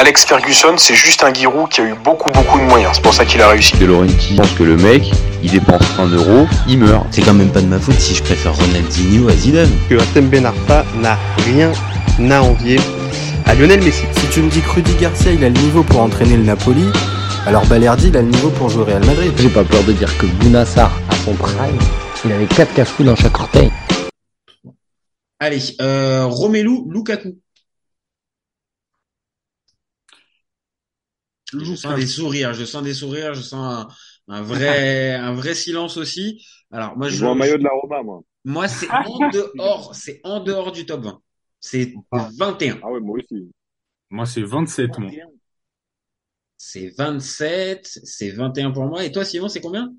Alex Ferguson, c'est juste un Giroud qui a eu beaucoup beaucoup de moyens. C'est pour ça qu'il a réussi. De Laurenti pense que le mec, il dépense un euro, il meurt. C'est quand même pas de ma faute si je préfère Ronaldinho à Zidane. Que Atem Ben Arfa n'a rien à envier à Lionel Messi. Si tu me dis que Rudy Garcia il a le niveau pour entraîner le Napoli, alors Balerdi il a le niveau pour jouer au Real Madrid. J'ai pas peur de dire que Bounassar, à son prime, il avait 4 cafous dans chaque orteil. Allez, euh, Romelu Lukaku. Je sens des sourires, je sens des sourires, je sens un, un vrai, un vrai silence aussi. Alors moi, je, Je vois un maillot de la Roma, moi. moi c'est en dehors, c'est en dehors du top 20. C'est 21. Ah ouais, moi aussi. Moi, c'est 27, moi. C'est 27, c'est 21 pour moi. Et toi, Simon, c'est combien?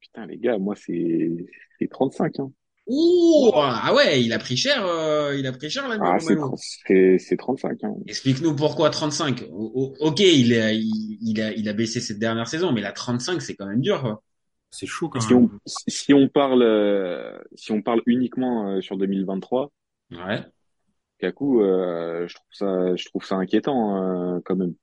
Putain, les gars, moi, c'est c'est 35. Hein. Ouh, ah ouais, il a pris cher, euh, il a pris cher l'ami Ah, c'est Romelu. c'est- c'est 35. Hein. Explique-nous pourquoi 35. O- o- ok, il a, il, il a, il a baissé cette dernière saison, mais la 35, c'est quand même dur. C'est chaud quand Si même. on, si on parle, euh, si on parle uniquement euh, sur 2023, Ouais. Kaku, euh, je trouve ça, je trouve ça inquiétant euh, quand même.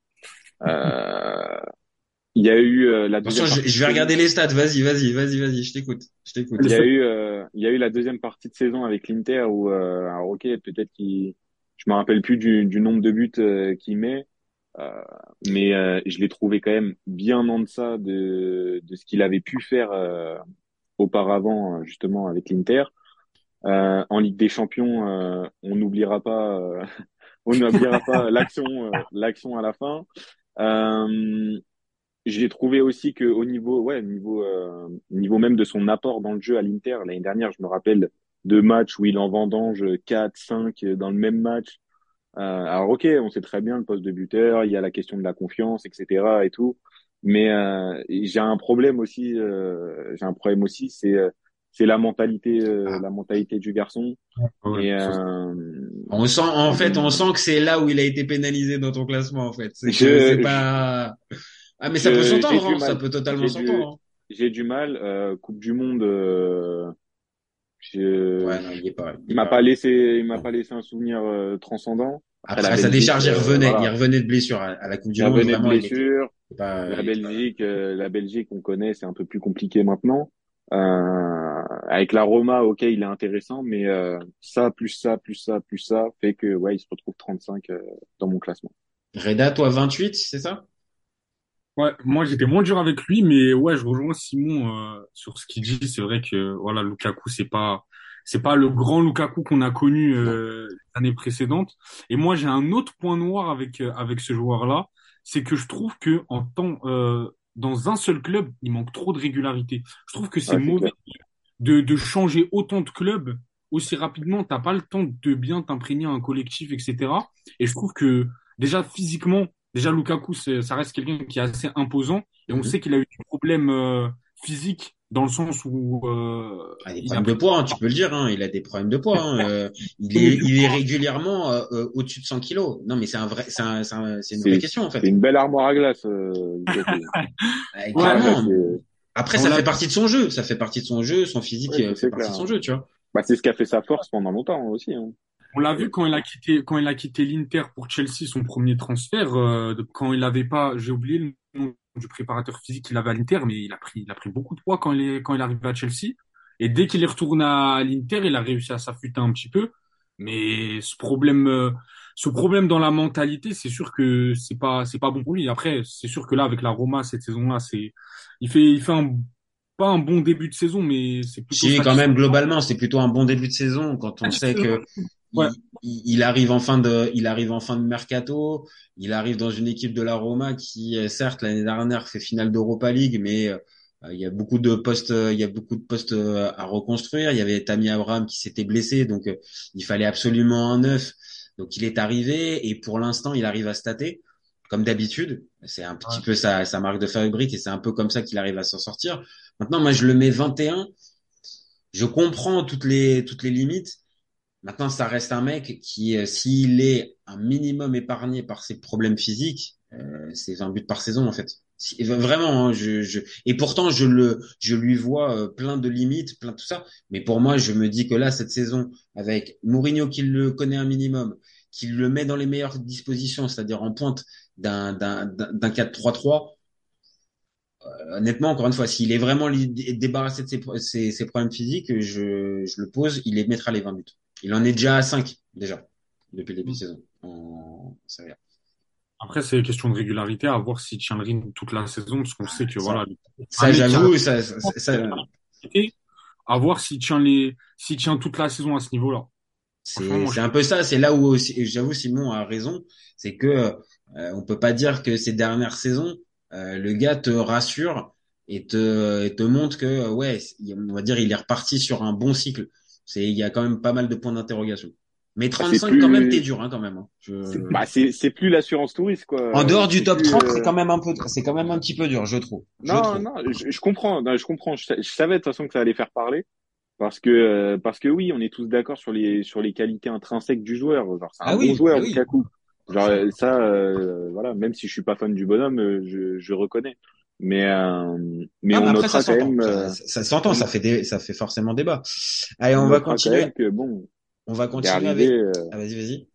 Il y a eu euh, la deuxième partie je vais de regarder saison- les stats. Vas-y, vas-y, vas-y, vas-y. Je t'écoute. Je t'écoute. Il y a eu, euh, il y a eu la deuxième partie de saison avec l'Inter où, euh, alors ok, peut-être qu'il, je me rappelle plus du, du nombre de buts euh, qu'il met, euh, mais euh, je l'ai trouvé quand même bien en deçà de, de ce qu'il avait pu faire euh, auparavant, justement avec l'Inter. Euh, en Ligue des Champions, euh, on n'oubliera pas, euh, on n'oubliera pas l'action, l'action à la fin. Euh, j'ai trouvé aussi que au niveau, ouais, niveau, euh, niveau même de son apport dans le jeu à l'Inter, l'année dernière, je me rappelle de matchs où il en vendange 4, 5 dans le même match. Euh, alors ok, on sait très bien le poste de buteur, il y a la question de la confiance, etc. et tout. Mais euh, j'ai un problème aussi, euh, j'ai un problème aussi, c'est euh, c'est la mentalité, euh, Ah. la mentalité du garçon. Ouais, Et euh, On sent, en fait, on sent que c'est là où il a été pénalisé dans ton classement, en fait. C'est que Je- pas. Ah, mais ça peut j'ai s'entendre, hein, ça peut totalement s'entendre. hein. j'ai du mal. Euh, coupe du Monde, euh, je, Ouais, non, il est pas. il m'a pas laissé, il m'a pas laissé un souvenir euh, transcendant. Après, à sa décharge, il euh, revenait, voilà. il revenait de blessure à, à la Coupe du Il Monde. revenait de blessure. pas- La Belgique, euh, la Belgique, on connaît, c'est un peu plus compliqué maintenant. Euh, avec la Roma, ok, il est intéressant, mais euh, ça, plus ça, plus ça, plus ça, fait que ouais, il se retrouve 35 euh, dans mon classement. Reda, toi, 28, c'est ça? Ouais, moi j'étais moins dur avec lui, mais ouais, je rejoins Simon euh, sur ce qu'il dit. C'est vrai que voilà, Lukaku, c'est pas c'est pas le grand Lukaku qu'on a connu euh, l'année précédente. Et moi, j'ai un autre point noir avec euh, avec ce joueur-là, c'est que je trouve que en temps euh, dans un seul club, il manque trop de régularité. Je trouve que c'est mauvais de de changer autant de clubs aussi rapidement. T'as pas le temps de bien t'imprégner à un collectif, etc. Et je trouve que déjà physiquement Déjà, Lukaku, c'est- ça reste quelqu'un qui est assez imposant et on Mhm. sait qu'il a eu des problèmes euh, physiques dans le sens où euh, Ah, des il a problèmes de poids, hein, tu peux le dire. Hein, il a des problèmes de poids. Hein, euh, il est, il est régulièrement euh, euh, au-dessus de 100 kilos. Non, mais c'est un vrai, c'est un, c'est un- une vraie question en fait. C'est une belle armoire à glace. Euh. Ouais, Ouais, Après, On ça fait partie de son jeu. Ça fait partie de son jeu. Son physique Ouais, euh, c'est fait partie clair. de son jeu, tu vois. bah, c'est ce qui a fait sa force pendant longtemps aussi. On l'a vu quand il a quitté quand il a quitté l'Inter pour Chelsea, son premier transfert, euh, quand il avait pas, j'ai oublié le nom du préparateur physique qu'il avait à l'Inter, mais il a pris il a pris beaucoup de poids quand il est quand il est arrivé à Chelsea. Et dès qu'il est retourné à l'Inter, il a réussi à s'affûter un petit peu. Mais ce problème, euh, ce problème dans la mentalité, c'est sûr que c'est pas, c'est pas bon pour lui. Après, c'est sûr que là, avec la Roma, cette saison-là, c'est, il fait, il fait un, pas un bon début de saison, mais c'est plutôt Si, quand même, globalement, c'est plutôt un bon début de saison quand on sait que Ouais. il- il arrive en fin de, il arrive en fin de mercato. Il arrive dans une équipe de la Roma qui, euh, certes, l'année dernière fait finale d'Europa League, mais euh, il y a beaucoup de postes, euh, il y a beaucoup de postes euh, à reconstruire. Il y avait Tammy Abraham qui s'était blessé, donc euh, il fallait absolument un neuf. Donc il est arrivé et pour l'instant, il arrive à stater comme d'habitude. C'est un petit Ouais. peu sa, sa marque de fabrique et c'est un peu comme ça qu'il arrive à s'en sortir. Maintenant, moi, je le mets 21. Je comprends toutes les, toutes les limites. Maintenant, ça reste un mec qui, euh, s'il est un minimum épargné par ses problèmes physiques, euh, c'est 20 buts par saison, en fait. Si- Vraiment, hein, je, je, et pourtant, je le, je lui vois euh, plein de limites, plein de tout ça. Mais pour moi, je me dis que là, cette saison, avec Mourinho qui le connaît un minimum, qui le met dans les meilleures dispositions, c'est-à-dire en pointe d'un d'un d'un 4-3-3. Euh, honnêtement, encore une fois, s'il est vraiment débarrassé de ses, ses, ses, problèmes physiques, je, je le pose, il les mettra les 20 buts. Il en est déjà à 5 déjà depuis le début de saison en. Après, c'est une question de régularité, à voir s'il tient le rythme toute la saison, parce qu'on sait que voilà. Ça, j'avoue, ça, ça, ça, à voir s'il tient les, tient toute la saison à ce niveau-là. C'est un peu ça. C'est là où j'avoue Simon a raison, c'est que euh, on peut pas dire que ces dernières saisons, euh, le gars te rassure et te, et te montre que ouais, on va dire, il est reparti sur un bon cycle. C'est, il y a quand même pas mal de points d'interrogation. Mais 35 ah, plus... quand même, t'es dur hein, quand même. Hein. Je... Bah, c'est plus l'assurance touriste quoi. En dehors du top 30, c'est euh, quand même un peu, c'est quand même un petit peu dur, je trouve. Je non, trouve. non, je, je comprends, je comprends. Je, savais de toute façon que ça allait faire parler parce que euh, parce que oui, on est tous d'accord sur les sur les qualités intrinsèques du joueur. Genre, c'est un ah bon oui, joueur, ah oui. Genre ça, euh, voilà. Même si je suis pas fan du bonhomme, euh, je, je reconnais. Mais euh, mais ah, on après, notera ça quand même. Ça, ça s'entend, ça fait des, ça fait forcément débat. Allez, on, on va continuer. que bon. On va continuer arrivé, avec. euh, Ah, vas-y, vas-y.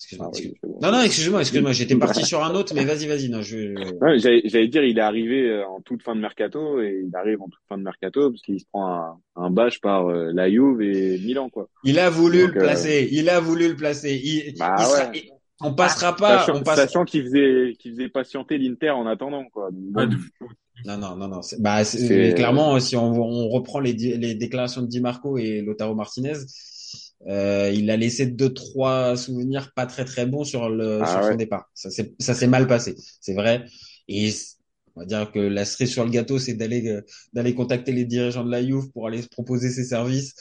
Excuse-moi. Ah, excuse bon. Non, non, excuse-moi, excuse-moi. J'étais parti sur un autre, mais vas-y, vas-y. Non, je. J'allais dire, il est arrivé euh, en toute fin de mercato et il arrive en toute fin de mercato parce qu'il se prend un, un bâche par euh, la Juve et Milan quoi. Il a voulu Donc, le placer. Il a voulu le placer. Il, Bah il sera- ouais. On passera pas. Sachant, on passe... sachant qu'il faisait qu'il faisait patienter l'Inter en attendant quoi. Donc, Non, non, non, non. c'est- Bah, clairement, si on, on reprend les, déclarations de Di Marco et Lotaro Martinez, euh, il a laissé deux, trois souvenirs pas très, très bons sur le, Ah sur son départ. Ça s'est, ça s'est mal passé. C'est vrai. Et on va dire que la cerise sur le gâteau, c'est d'aller, euh, d'aller contacter les dirigeants de la Juve pour aller se proposer ses services.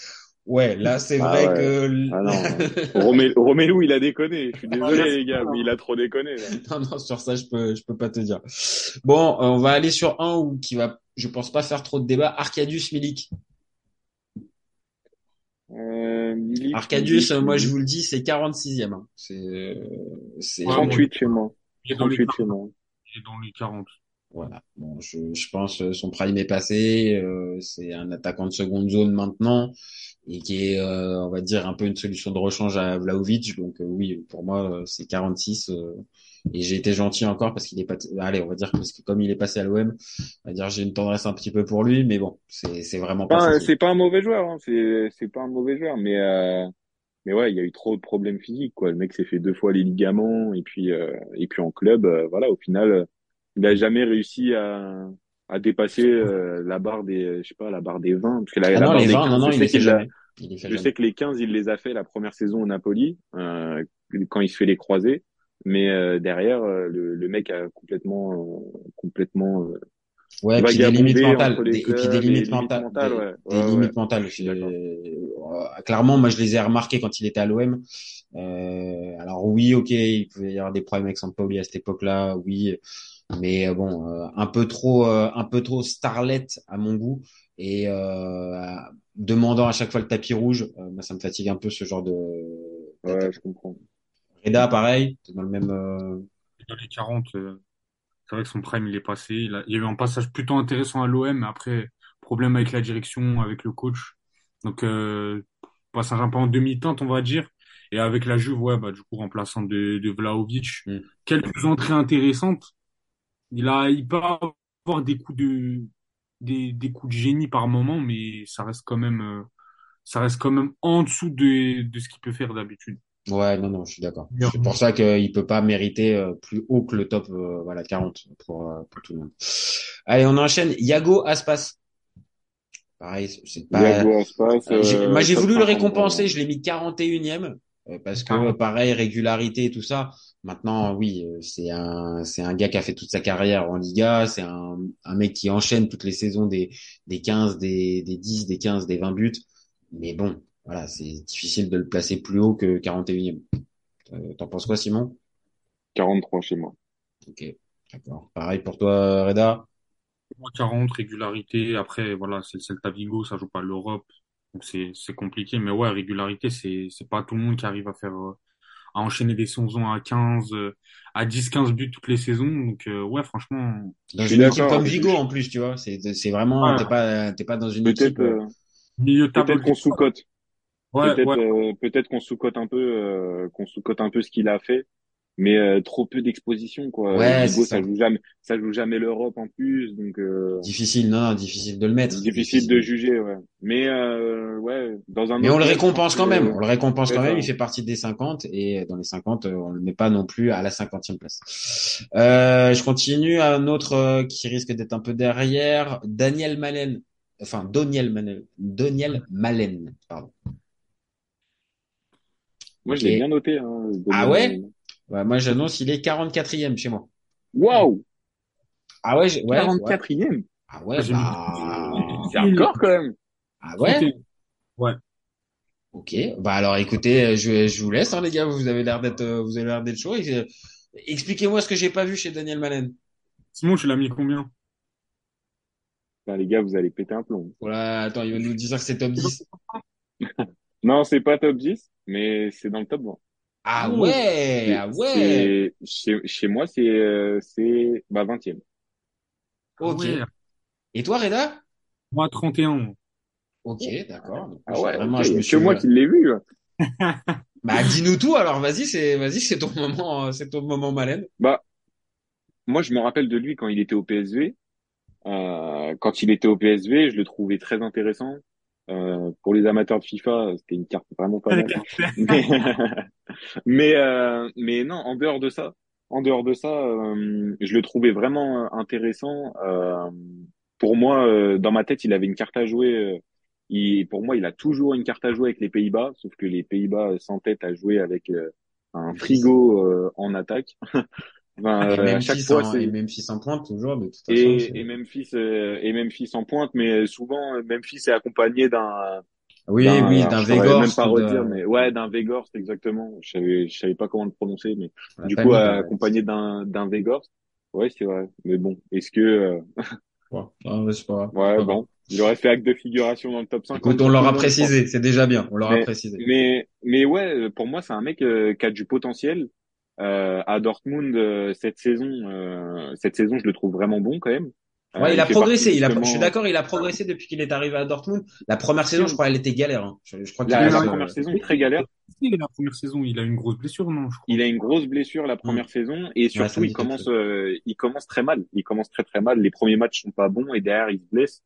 Ouais, là, c'est Ah vrai ouais. que, Ah non. Romé- il a déconné. Je suis désolé les gars, mais il a trop déconné. Là. Non, non, sur ça, je peux, je peux pas te dire. Bon, euh, on va aller sur un où qui va, je pense pas faire trop de débat. Arcadius Milik. Euh, Milik, Arcadius, Milik, moi je vous le dis, c'est 46e. hein. C'est, euh, c'est, Ouais, 38 chez moi. Il est dans les 38 chez moi. il est dans les 40. voilà. Bon, je, je pense euh, son prime est passé. euh, c'est un attaquant de seconde zone maintenant et qui est, euh, on va dire, un peu une solution de rechange à Vlaovic. Donc euh, oui, pour moi, euh, c'est 46. euh, et j'ai été gentil encore parce qu'il est pas. Allez, on va dire parce que comme il est passé à l'OM, on va dire j'ai une tendresse un petit peu pour lui, mais bon, c'est, c'est vraiment pas. Enfin, c'est pas un mauvais joueur, hein. c'est c'est pas un mauvais joueur, mais euh, mais ouais, il y a eu trop de problèmes physiques quoi. Le mec s'est fait deux fois les ligaments et puis euh, et puis en club, voilà, au final, il a jamais réussi à à dépasser euh, la barre des, je sais pas, la barre des 20 parce que la, Ah la non, barre les des 20, 15, non, non, je il sais. Il fait Je sais que les 15, il les a fait la première saison au Napoli, euh, quand il se fait les croisés. Mais euh, derrière, euh, le, le mec a complètement, euh, complètement euh, Ouais, puis des limites mentales, des, et puis clubs des limites mentales, mentales, des, ouais. des Ouais, ouais. limites mentales. Je. Euh, clairement, moi, je les ai remarquées quand il était à l'OM. Euh, alors oui, ok, il pouvait y avoir des problèmes avec Sampaoli à cette époque-là, oui, mais euh, bon, euh, un peu trop, euh, un peu trop starlet à mon goût et euh, demandant à chaque fois le tapis rouge. Euh, moi, ça me fatigue un peu ce genre de. Ouais, je comprends. Reda, pareil, dans le même. euh, Dans les 40, euh, c'est vrai que son prime, il est passé. Il, a- il y a eu un passage plutôt intéressant à l'OM, mais après, problème avec la direction, avec le coach. Donc, euh, passage un peu en demi-teinte, on va dire. Et avec la Juve, ouais, bah, du coup, remplaçant de, de Vlahovic. Mm. Quelques entrées intéressantes. Il a, il peut avoir des coups de, des, des coups de génie par moment, mais ça reste quand même, euh, ça reste quand même en dessous de, de ce qu'il peut faire d'habitude. Ouais, non, non, je suis d'accord. C'est pour ça qu'il peut pas mériter euh, plus haut que le top, euh, voilà, 40 pour, euh, pour tout le monde. Allez, on enchaîne. Yago Aspas. Pareil, c'est- pas. Iago Aspas, Euh, j'ai- euh, moi, j'ai voulu le 50, récompenser. Je l'ai mis 41e euh, parce que Ah. pareil, régularité et tout ça. Maintenant, oui, euh, c'est un, c'est un gars qui a fait toute sa carrière en Liga. C'est un, un mec qui enchaîne toutes les saisons des, des 15, des, des 10, des 15, des 20 buts. Mais bon, voilà, c'est difficile de le placer plus haut que 41e. Euh, T'en penses quoi, Simon? 43 chez moi. Ok, d'accord. Pareil pour toi, Reda? Moi, 40, régularité. Après, voilà, c'est le Celta Vigo, ça joue pas l'Europe. Donc, c'est, c'est compliqué. Mais ouais, régularité, c'est, c'est pas tout le monde qui arrive à faire, euh, à enchaîner des saisons à 15, euh, à 10, 15 buts toutes les saisons. Donc, euh, ouais, franchement, Dans une équipe comme Vigo, en plus, tu vois. C'est, c'est vraiment, Ouais. t'es pas, t'es pas dans une Peut-être, équipe. euh, euh, milieu de peut-être qu'on sous-cote. Ouais, Peut-être ouais, euh, peut-être qu'on sous-cote un peu euh, qu'on sous-cote un peu ce qu'il a fait, mais euh, trop peu d'exposition quoi. Ouais, Gigot ça ça. joue jamais ça joue jamais l'Europe en plus, donc euh, Difficile, non, non, difficile de le mettre. difficile de juger ouais. Mais euh, ouais, dans un Mais on le récompense quand que même. On le récompense quand même. Il fait partie des 50 et dans les 50, euh, on le met pas non plus à la cinquantième place. Euh, je continue. Un autre euh, qui risque d'être un peu derrière, Daniel Malen. Enfin, Doniel Malen. Doniel Malen, pardon. Moi je l'ai bien noté hein, Ah ouais? Ouais, moi, j'annonce, il est 44e chez moi. Waouh, Ah ouais, j'ai- ouais, ouais. 44e. Ah ouais, J'ai mis- bah, C'est hardcore quand même. ah ouais? 31. Ouais. Ok. Bah alors, écoutez, je, je vous laisse, hein, les gars. Vous avez l'air d'être, euh, vous avez l'air d'être chaud. Euh, Expliquez-moi ce que j'ai pas vu chez Daniel Malen. Simon, tu l'as mis combien? Putain, les gars, vous allez péter un plomb. Voilà, attends, il va nous dire que c'est top 10. Non, c'est pas top 10, mais c'est dans le top 20. Ah Oh. ouais, ah ouais. Chez, chez moi, c'est euh, c'est bah 20e. Ok. Ouais. Et toi, Reda? Moi, 31. Ok, d'accord. Donc, Ah je- ouais, vraiment, ok, je y me a suis. moi qui l'ai vu. Bah, dis-nous tout. Alors, vas-y, c'est, vas-y, c'est ton moment, euh, c'est ton moment Malen. Bah, moi, je me rappelle de lui quand il était au PSV. Euh, quand il était au PSV, je le trouvais très intéressant. Euh, pour les amateurs de FIFA, c'était une carte vraiment pas mal. Mais, mais, euh, mais non, en dehors de ça, en dehors de ça, euh, je le trouvais vraiment euh, intéressant. Euh, pour moi, dans ma tête, il avait une carte à jouer. il, pour moi, il a toujours une carte à jouer avec les Pays-Bas, sauf que les Pays-Bas s'entêtent à jouer avec un frigo euh, en attaque. Enfin, Et euh, à même chaque fils fois, en, c'est et Memphis en pointe, toujours, de toute façon. et, et Memphis euh, et Memphis en pointe, mais souvent euh, Memphis est accompagné d'un Oui, oui, d'un saurais même pas redire, mais ouais, d'un Weghorst exactement. Je savais, je savais pas comment le prononcer, mais du coup euh, accompagné d'un d'un Weghorst. Ouais, c'est vrai. Mais bon, est-ce que euh, Ouais, non, pas ouais, bon, il aurait fait acte de figuration dans le top 50. Écoute, on l'aura précisé, c'est déjà bien, on l'aura précisé. mais, mais ouais, euh, pour moi, c'est un mec euh, qui a du potentiel. Euh, à Dortmund euh, cette saison, euh, cette saison, je le trouve vraiment bon quand même. Euh, Ouais, il a fait progressé, il a, je suis d'accord, il a progressé depuis qu'il est arrivé à Dortmund. La première saison, je crois, elle était galère, hein. Je, je crois qu'il La, la euh, première saison très galère. Si, la première saison, il a une grosse blessure, non, je crois. Il a une grosse blessure la première saison et Mm. surtout me il commence, euh, il commence très mal. Il commence très très mal. Les premiers matchs sont pas bons et derrière il se blesse.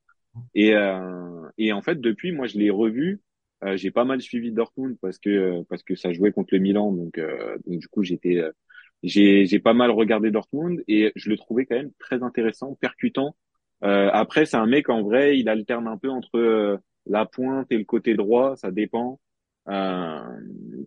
Et euh, et en fait depuis moi je l'ai revu. Euh, j'ai pas mal suivi Dortmund parce que euh, parce que ça jouait contre le Milan donc euh, donc du coup j'étais euh, j'ai j'ai pas mal regardé Dortmund et je le trouvais quand même très intéressant, percutant. Euh, après c'est un mec en vrai il alterne un peu entre euh, la pointe et le côté droit, ça dépend. Euh,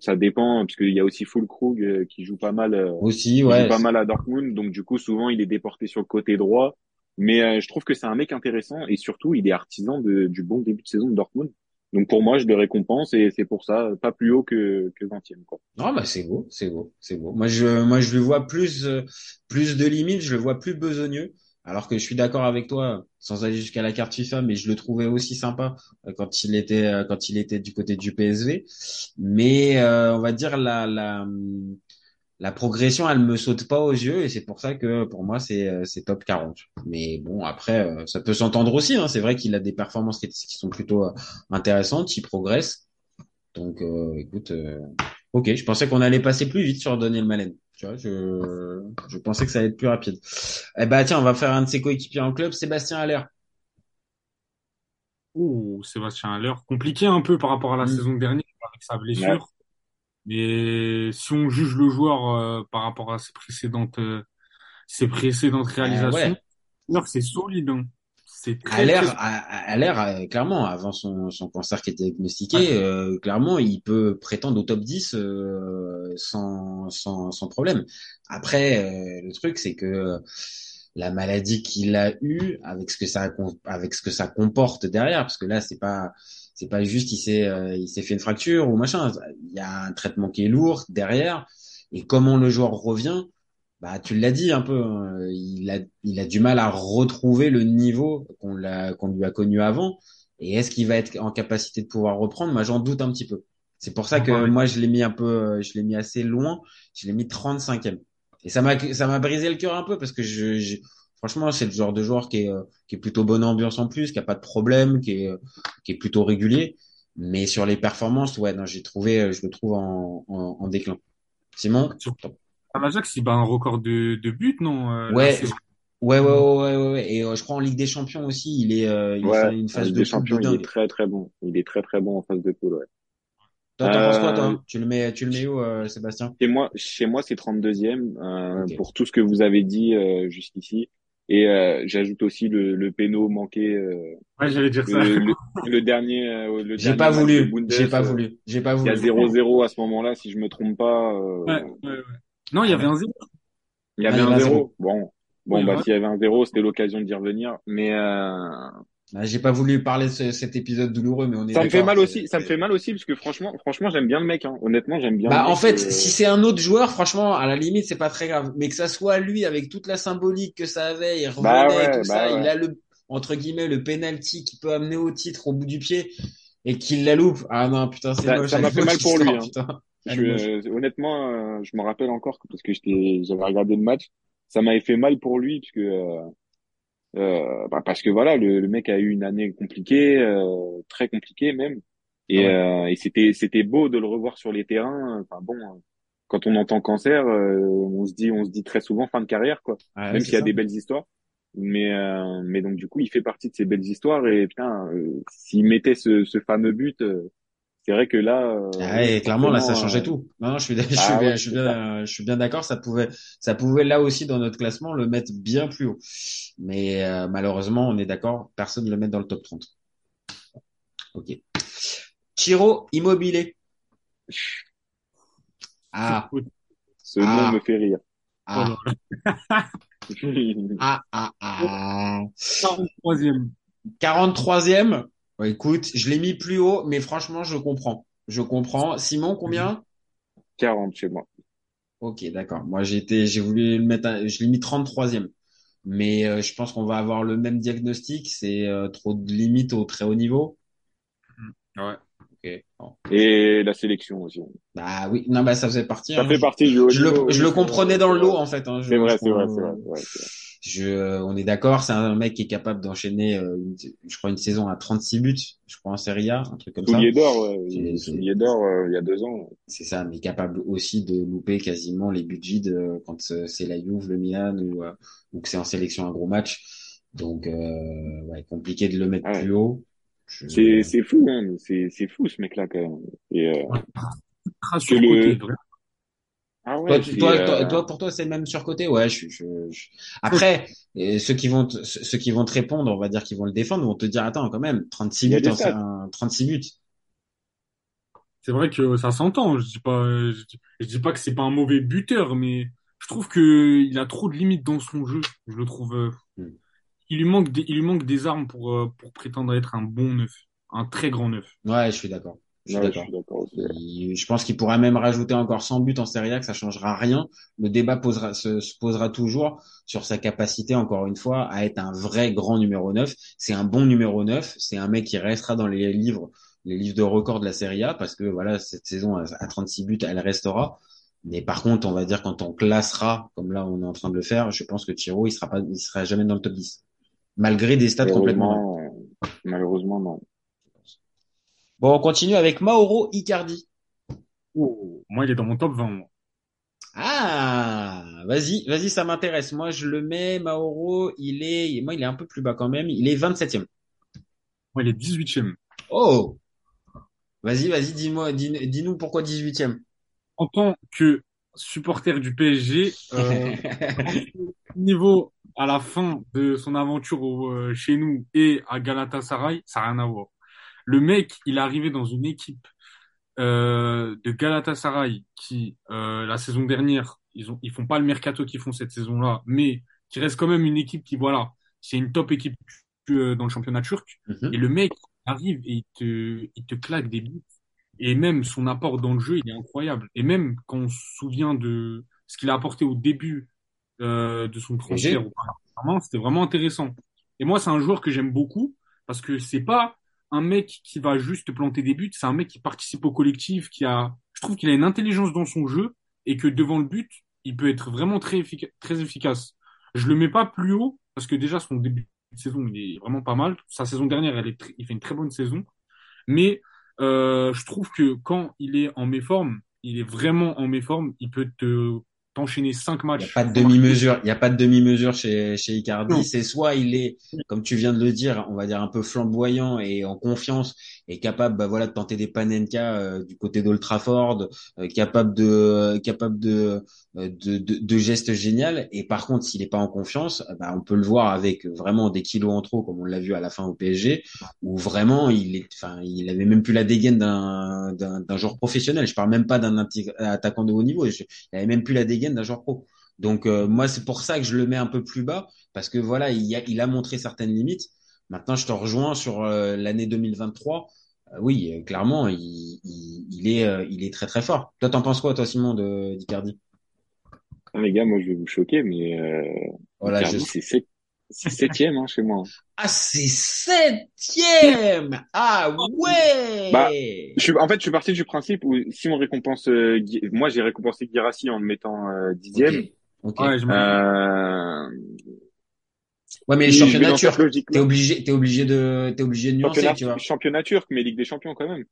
ça dépend parce qu'il y a aussi Fulkrug euh, qui joue pas mal, aussi, qui ouais. joue pas mal à Dortmund, donc du coup souvent il est déporté sur le côté droit. Mais euh, je trouve que c'est un mec intéressant et surtout il est artisan de, du bon début de saison de Dortmund. Donc pour moi je le récompense et c'est pour ça pas plus haut que que 20e quoi. Non, bah c'est beau, c'est beau, c'est beau. Moi je, moi je le vois plus, euh, plus de limites, je le vois plus besogneux. Alors que je suis d'accord avec toi, sans aller jusqu'à la carte FIFA, mais je le trouvais aussi sympa euh, quand il était, euh, quand il était du côté du PSV. Mais euh, on va dire la, la, la progression, elle me saute pas aux yeux et c'est pour ça que pour moi c'est, euh, top 40. Mais bon après, euh, ça peut s'entendre aussi. Hein. C'est vrai qu'il a des performances qui, qui sont plutôt euh, intéressantes, il progresse. Donc, euh, écoute, euh, ok, je pensais qu'on allait passer plus vite sur Daniel Malen. Tu vois, je, je pensais que ça allait être plus rapide. Eh ben, tiens, on va faire un de ses coéquipiers en club, Sébastien Haller. Oh, Sébastien Haller. Compliqué un peu par rapport à la Mm. saison dernière avec sa blessure. Mais si on juge le joueur euh, par rapport à ses précédentes, euh, ses précédentes réalisations, Euh, ouais. C'est solide. hein. C'est très, Haller, très- Haller, euh, clairement, avant son, son cancer qui était diagnostiqué, Ouais. euh, clairement, il peut prétendre au top 10 euh, sans, sans, sans problème. Après, euh, le truc, c'est que la maladie qu'il a eue, avec ce que ça avec ce que ça comporte derrière, parce que là, c'est pas c'est pas juste il s'est euh, il s'est fait une fracture ou machin. Il y a un traitement qui est lourd derrière. Et comment le joueur revient, bah tu l'as dit un peu, hein, il a il a du mal à retrouver le niveau qu'on l'a qu'on lui a connu avant. Et est-ce qu'il va être en capacité de pouvoir reprendre? Moi, j'en doute un petit peu. C'est pour ça que Ouais. moi, je l'ai mis un peu, je l'ai mis assez loin. Je l'ai mis 35e. Et ça m'a ça m'a brisé le cœur un peu parce que je, je- franchement, c'est le genre de joueur qui est euh, qui est plutôt bonne ambiance en plus, qui a pas de problème, qui est euh, qui est plutôt régulier. Mais sur les performances, ouais, non, j'ai trouvé, euh, je le trouve en, en, en déclin. Simon? À l'Ajax, il bat un record de, de buts, non? là, Ouais, ouais, ouais, ouais, ouais, ouais. Et euh, je crois en Ligue des Champions aussi, il est, euh, il Ouais, fait une en phase Ligue de des Champions, il est très très bon. Il est très très bon en phase de poule, ouais. Toi, t'en penses quoi, toi? Tu le mets, tu le mets où, euh, Sébastien? chez moi, chez moi, c'est 32e, euh, Ok. pour tout ce que vous avez dit euh, jusqu'ici. Et euh, j'ajoute aussi le, le péno manqué, euh, Ouais, j'allais dire ça. le, le, le dernier, euh, le J'ai pas de voulu, Bundes. j'ai pas euh, voulu, j'ai pas Il y a voulu. 0-0 à ce moment-là, si je me trompe pas. euh, Ouais, ouais, ouais. Non, il y avait un zéro. Il y Ah, avait y un avait un 0. Bon, bon, bah ouais. s'il y avait un 0, c'était l'occasion d'y revenir. Mais euh, Ah, J'ai pas voulu parler de ce- cet épisode douloureux, mais on est ça me fait mal aussi. Ça me fait mal aussi parce que franchement, franchement, j'aime bien le mec. Hein. Honnêtement, j'aime bien. Bah, en fait, euh, si c'est un autre joueur, franchement, à la limite, c'est pas très grave. Mais que ça soit lui, avec toute la symbolique que ça avait, il revenait, Bah ouais, tout bah ça, ouais. il a le, entre guillemets, le penalty qui peut amener au titre au bout du pied, et qu'il la loupe. Ah non, putain, c'est Ça- moche. ça m'a fait mal pour lui, hein. Je, euh, honnêtement, euh, je me rappelle encore que- parce que j'avais regardé le match. Ça m'avait fait mal pour lui parce que, euh, euh, bah, parce que voilà, le, le mec a eu une année compliquée, euh, très compliquée même. Et, ouais. euh, et c'était, c'était beau de le revoir sur les terrains. Enfin bon, euh, quand on entend cancer, euh, on se dit, on se dit très souvent fin de carrière, quoi. Ah Même s'il y a ça. des belles histoires. Mais, euh, mais donc du coup, il fait partie de ces belles histoires. Et putain, s'il mettait ce, ce fameux but, euh, c'est vrai que là, euh, Ah ouais, clairement, là, ça changeait euh, tout. Non, non, je suis, je suis bah bien, ouais, je suis c'est ça. bien, je suis bien d'accord. Ça pouvait, ça pouvait là aussi dans notre classement le mettre bien plus haut. Mais euh, malheureusement, on est d'accord, personne ne le met dans le top 30. Ok. Chiro Immobilier. Ah, Ce Ah. nom me fait rire. ah, ah, ah, ah. 43e. 43e. Bon, écoute, je l'ai mis plus haut, mais franchement, je comprends. Je comprends. Simon, combien? 40 chez moi. Ok, d'accord. Moi, j'ai été, j'ai voulu le mettre, à- je l'ai mis 33e. Mais euh, je pense qu'on va avoir le même diagnostic. C'est euh, trop de limites au très haut niveau. Ouais. Ok. bon. Et la sélection aussi. Bah oui, non, bah ça faisait partie. Ça hein. fait partie du haut je le, niveau, je le comprenais vrai, dans le lot en fait. Hein. C'est vrai, c'est vrai, c'est vrai. Je, on est d'accord. C'est un mec qui est capable d'enchaîner, euh, une- je crois, une saison à 36 buts. Je crois en Serie A, un truc comme ça. Soulier d'or, ouais. Soulier d'or, euh, il y a deux ans. C'est ça, mais capable aussi de louper quasiment les budgets de, quand euh, c'est la Juve, le Milan ou, euh, ou que c'est en sélection un gros match. Donc, euh, ouais, compliqué de le mettre Ouais. plus haut. Je- C'est, c'est fou, hein. C'est, c'est fou, ce mec-là, quand même. Et, euh, que le-. Ah ouais, Toi, tu- toi, euh, toi, toi, pour toi, c'est même surcoté. Ouais, je, je, je- Après, ceux qui vont, te, ceux qui vont te répondre, on va dire qu'ils vont le défendre, vont te dire, attends, quand même, 36 Il y a buts, en- stats. un- 36 buts. C'est vrai que ça s'entend. Je dis pas, je dis, je dis pas que c'est pas un mauvais buteur, mais je trouve que il a trop de limites dans son jeu. Je le trouve. euh, Hmm. Il lui manque des, il lui manque des armes pour euh, pour prétendre être un bon neuf, un très grand neuf. Ouais, je suis d'accord. Je suis ouais, je d'accord. suis d'accord aussi. ouais. Il- Je pense qu'il pourra même rajouter encore 100 buts en Serie A, que ça changera rien. Le débat posera, se, se posera toujours sur sa capacité, encore une fois, à être un vrai grand numéro 9. C'est un bon numéro 9. C'est un mec qui restera dans les livres, les livres de record de la Serie A, parce que voilà, cette saison à à 36 buts, elle restera. Mais par contre, on va dire quand on classera, comme là on est en train de le faire, je pense que Thiro, il sera pas, il sera jamais dans le top 10. Malgré des stats complètement. Euh, malheureusement, non. Bon, on continue avec Mauro Icardi. Oh, moi, il est dans mon top 20. Moi. Ah, vas-y, vas-y, ça m'intéresse. Moi, je le mets, Mauro, il est, moi, il est un peu plus bas quand même. Il est 27e. Moi, il est 18e. Oh! Vas-y, vas-y, dis-moi, dis, dis-nous pourquoi 18e. En tant que supporter du PSG, euh, niveau à la fin de son aventure au- euh, chez nous et à Galatasaray, ça n'a rien à voir. Le mec, il est arrivé dans une équipe euh, de Galatasaray qui, euh, la saison dernière, ils ont, ils font pas le mercato qu'ils font cette saison-là, mais qui reste quand même une équipe qui, voilà, c'est une top équipe euh, dans le championnat turc. Mhm. Et le mec arrive et il te, il te claque des buts. Et même son apport dans le jeu, il est incroyable. Et même quand on se souvient de ce qu'il a apporté au début euh, de son transfert, c'était vraiment intéressant. Et moi, c'est un joueur que j'aime beaucoup parce que c'est pas un mec qui va juste planter des buts, c'est un mec qui participe au collectif, qui a, je trouve qu'il a une intelligence dans son jeu et que devant le but, il peut être vraiment très, très efficace. Je le mets pas plus haut parce que déjà son début de saison, il est vraiment pas mal. Sa saison dernière, il fait une très bonne saison. Mais Euh, je trouve que quand il est en méforme, il est vraiment en méforme, il peut te t'enchaîner cinq Il n'y a matchs. pas de demi-mesure. Il n'y a pas de demi-mesure chez, chez. Icardi. C'est soit il est, comme tu viens de le dire, on va dire un peu flamboyant et en confiance et capable, bah voilà, de tenter des panenka euh, du côté d'Old Trafford, euh, capable de, capable de, euh, de, de, de gestes géniaux. Et par contre, s'il n'est pas en confiance, euh, bah, on peut le voir avec vraiment des kilos en trop, comme on l'a vu à la fin au PSG, où vraiment il est, enfin, il avait même plus la dégaine d'un, d'un, joueur professionnel. Je parle même pas d'un attaquant de haut niveau. Il avait même plus la dégaine d'un joueur pro. Donc euh, moi c'est pour ça que je le mets un peu plus bas parce que voilà il a, il a montré certaines limites. Maintenant je te rejoins sur euh, l'année 2023. Euh, oui euh, clairement il, il, il est euh, il est très très fort. Toi t'en penses quoi toi Simon de d'Icardi? Ah, les gars, moi, je vais vous choquer, mais euh, Voilà Icardi, je... c'est sept- c'est septième hein, chez moi. ah c'est septième ah ouais Bah, Je suis, en fait, je suis parti du principe où si on récompense, euh, Gui- moi, j'ai récompensé Guirassi en le mettant euh, dixième. Ok. ok. Ouais, je me- Euh, Ouais mais les championnats turcs t'es obligé t'es obligé de t'es obligé de nuancer Championnat, tu vois. championnat turc, mais Ligue des Champions quand même.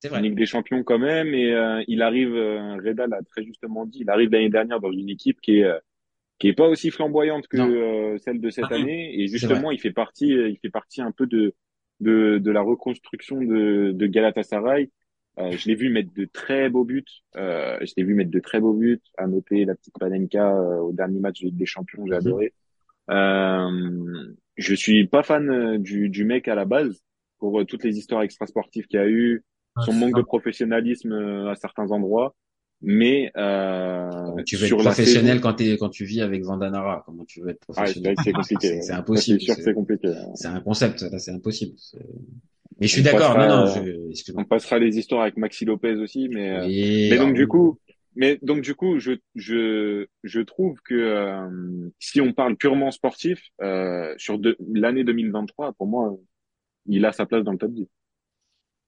C'est vrai. Ligue des Champions quand même. Et euh, il arrive, euh, Reda l'a très justement dit, il arrive l'année dernière dans une équipe qui est euh, qui est pas aussi flamboyante que euh, celle de cette Ah, année. Et justement, il fait partie, euh, il fait partie un peu de de, de la reconstruction de, de Galatasaray. Euh, je l'ai vu mettre de très beaux buts. Euh, je l'ai vu mettre de très beaux buts. À noter la petite Panenka euh, au dernier match de Ligue des Champions, j'ai Mhm. adoré. Euh, je suis pas fan euh, du, du mec à la base pour euh, toutes les histoires extrasportives qu'il y a eu, son manque de professionnalisme euh, à certains endroits. Mais euh, Tu veux être sur professionnel saison, quand t'es quand tu vis avec Vandanara. Comment tu veux être ah, professionnel c'est compliqué. C'est impossible. C'est compliqué. C'est un concept, c'est impossible. Mais je suis d'accord. Non, non, je, on passera les histoires avec Maxi Lopez aussi, mais mais ah donc du coup, mais donc du coup, je je je trouve que euh, si on parle purement sportif euh, sur l'année 2023, pour moi, il a sa place dans le top 10.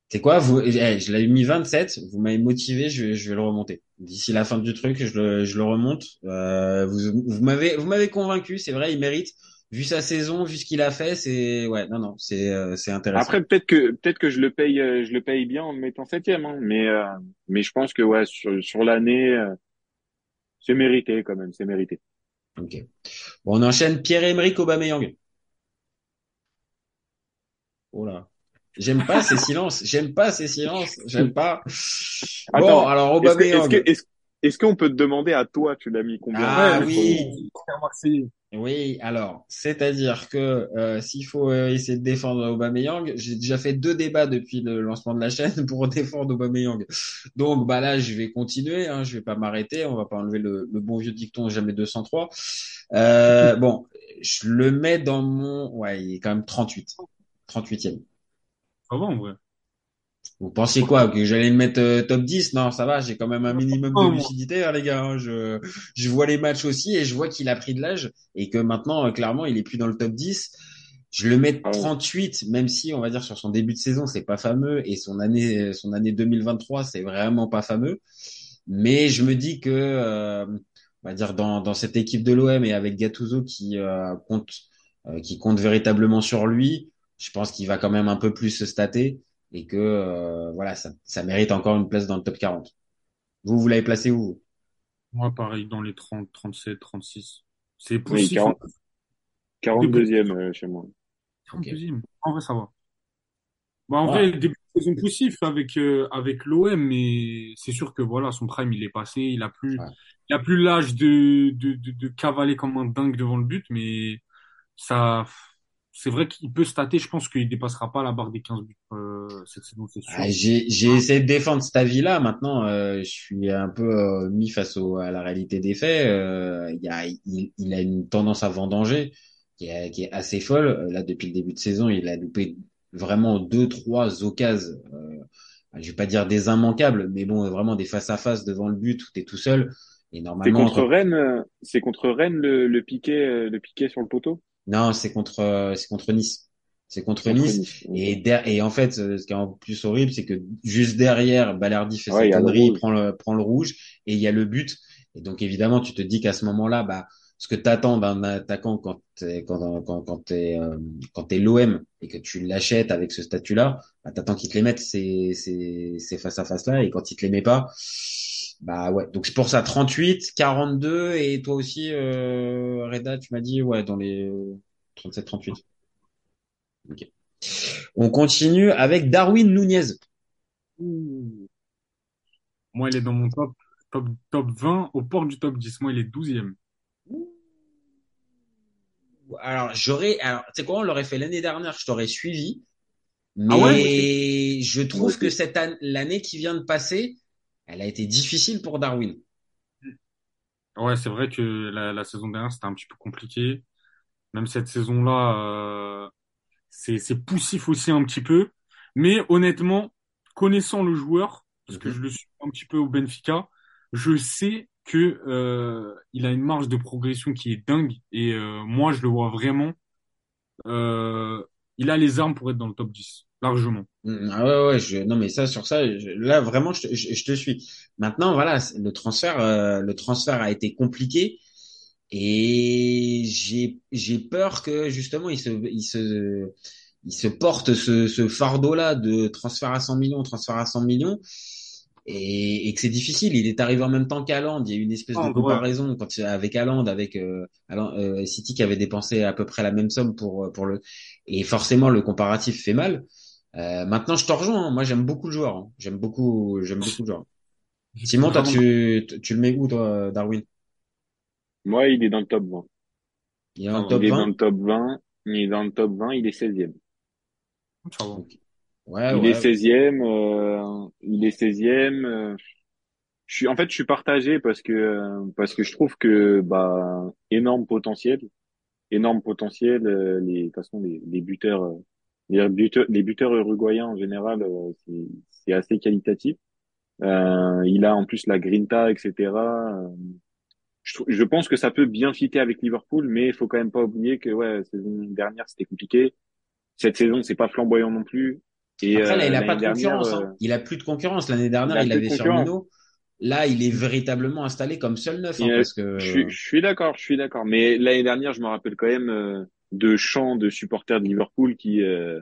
C'est quoi, vous, eh, je l'avais mis 27, vous m'avez motivé, je, vais- je vais le remonter. D'ici la fin du truc, je le, je le remonte. Euh, vous, vous m'avez, vous m'avez convaincu, c'est vrai, il mérite. Vu sa saison, vu ce qu'il a fait, c'est, ouais, non, non, c'est, euh, c'est intéressant. Après, peut-être que peut-être que je le paye, euh, je le paye bien en le mettant septième, hein, mais euh, mais je pense que ouais, sur sur l'année, euh, c'est mérité quand même, c'est mérité. Ok. Bon, on enchaîne Pierre-Emerick Aubameyang. Oh là. J'aime pas ces silences, j'aime pas ces silences, j'aime pas. Bon, Attends, alors est-ce que est-ce Aubameyang. que est-ce est-ce qu'on peut te demander à toi, tu l'as mis combien Ah oui. Oui, alors, c'est-à-dire que euh, s'il faut euh, essayer de défendre Aubameyang, j'ai déjà fait deux débats depuis le lancement de la chaîne pour défendre Aubameyang. Donc bah là, je vais continuer, hein, je vais pas m'arrêter, on va pas enlever le, le bon vieux dicton jamais 203. Euh, bon, je le mets dans mon ouais, il est quand même 38. 38e. Ça va en vrai. Vous pensiez quoi? Que j'allais le mettre euh, top 10? Non, ça va, j'ai quand même un minimum Oh, de moi. lucidité, hein, les gars. hein. Je, je vois les matchs aussi et je vois qu'il a pris de l'âge et que maintenant, euh, clairement, il est plus dans le top 10. Je le mets Ah ouais. 38, même si, on va dire, sur son début de saison, c'est pas fameux et son année, son année 2023, c'est vraiment pas fameux. Mais je me dis que, euh, on va dire, dans, dans cette équipe de l'OM et avec Gattuso qui euh, compte, euh, qui compte véritablement sur lui, je pense qu'il va quand même un peu plus se stater et que euh, voilà, ça, ça mérite encore une place dans le top 40. Vous, vous l'avez placé où Moi, pareil, dans les 30, 37, 36. C'est Oui, poussif. 40, hein. 42e euh, chez moi. 32e. En vrai, ça va. Bah, en Ah. vrai, début de saison poussif avec, euh, avec l'OM, mais c'est sûr que voilà, son prime, il est passé. Il a plus, Ouais. il a plus l'âge de, de, de, de cavaler comme un dingue devant le but, mais ça, c'est vrai qu'il peut stater. Je pense qu'il dépassera pas la barre des 15 buts, euh, cette saison, c'est sûr. Ah, J'ai j'ai essayé de défendre cet avis-là. Maintenant, euh, je suis un peu euh, mis face au, à la réalité des faits. Euh, il, y a, il, il a une tendance à vendanger qui est, qui est assez folle. Euh, Là, depuis le début de saison, il a loupé vraiment deux, trois occasions. Euh, je vais pas dire des immanquables, mais bon, vraiment des face à face devant le but où t'es tout seul. Et C'est normalement, contre Rennes, c'est contre Rennes le, le piqué, euh, le piqué sur le poteau? Non, c'est contre, euh, c'est contre Nice. C'est contre contre Nice. Nice. Et, der- et en fait, euh, ce qui est en plus horrible, c'est que juste derrière, Balerdi fait Ouais, sa connerie, il prend le, prend le rouge et il y a le but. Et donc évidemment, tu te dis qu'à ce moment-là, bah, ce que t'attends d'un attaquant quand t'es quand quand quand t'es euh, quand t'es l'OM et que tu l'achètes avec ce statut-là, bah, t'attends qu'il te les mette ces ces ces face à face là et quand il te les met pas, bah ouais. Donc c'est pour ça 38, 42 et toi aussi euh, Reda, tu m'as dit ouais dans les 37 38. OK. On continue avec Darwin Nunez. Ouh. Moi, il est dans mon top, top, top 20, au port du top 10. Moi, il est 12e. Alors, j'aurais, alors, tu sais quoi, on l'aurait fait l'année dernière, je t'aurais suivi. Ah ouais? Mais je trouve que cette année, l'année qui vient de passer, elle a été difficile pour Darwin. Ouais, c'est vrai que la, la saison dernière, c'était un petit peu compliqué. Même cette saison-là, euh, c'est, c'est poussif aussi un petit peu. Mais honnêtement, connaissant le joueur, parce que Mhm. je le suis un petit peu au Benfica, je sais que euh, il a une marge de progression qui est dingue. Et euh, moi, je le vois vraiment. Euh, il a les armes pour être dans le top 10, largement. Mm, Ah ouais, ouais, je, non, mais ça, sur ça, je- là, vraiment, je, te- je, te suis. Maintenant, voilà, le transfert, euh, le transfert a été compliqué et j'ai, j'ai peur que, justement, il se, il se, il se porte ce, ce fardeau-là de transfert à 100 millions, transfert à 100 millions et, et que c'est difficile. Il est arrivé en même temps qu'Haaland. Il y a eu une espèce de ouais. comparaison quand, avec Haaland, avec, euh, Haaland- euh, City qui avait dépensé à peu près la même somme pour, pour le, et forcément, le comparatif fait mal. Euh, maintenant, je te rejoins. hein. Moi, j'aime beaucoup le joueur. hein. J'aime beaucoup, j'aime beaucoup le joueur. Simon, toi, tu, tu le mets où, toi, Darwin? Moi, il est dans le top 20. Il est dans le top Il est dans 20? le top 20. Il est dans le top 20. Il est 16e. Ça va. Ouais, Il ouais. est 16e. euh, il est 16e. euh, je suis, en fait, je suis partagé parce que, euh, parce que je trouve que, bah, énorme potentiel. Énorme potentiel. euh, les, de toute façon, les, les buteurs, euh, les buteurs, les buteurs uruguayens en général, euh, c'est, assez qualitatif. Euh, il a en plus la grinta, etc. Euh, je, je pense que ça peut bien fitter avec Liverpool, mais il faut quand même pas oublier que ouais, la saison dernière c'était compliqué. Cette saison c'est pas flamboyant non plus. Et Après, là, euh, il a l'année pas de dernière, concurrence, euh, hein. Il a plus de concurrence. L'année dernière, il avait concurrence. Firmino. Là, il est véritablement installé comme seul neuf, hein, euh, parce que, je, suis- je suis d'accord, je suis d'accord. Mais l'année dernière, je me rappelle quand même euh, de chants de supporters de Liverpool qui euh,